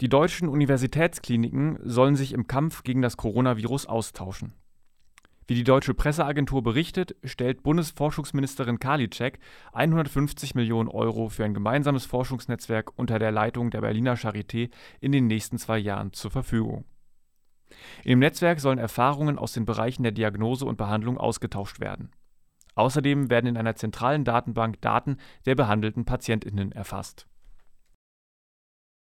Die deutschen Universitätskliniken sollen sich im Kampf gegen das Coronavirus austauschen. Wie die deutsche Presseagentur berichtet, stellt Bundesforschungsministerin Karliczek 150 Millionen Euro für ein gemeinsames Forschungsnetzwerk unter der Leitung der Berliner Charité in den nächsten zwei Jahren zur Verfügung. Im Netzwerk sollen Erfahrungen aus den Bereichen der Diagnose und Behandlung ausgetauscht werden. Außerdem werden in einer zentralen Datenbank Daten der behandelten PatientInnen erfasst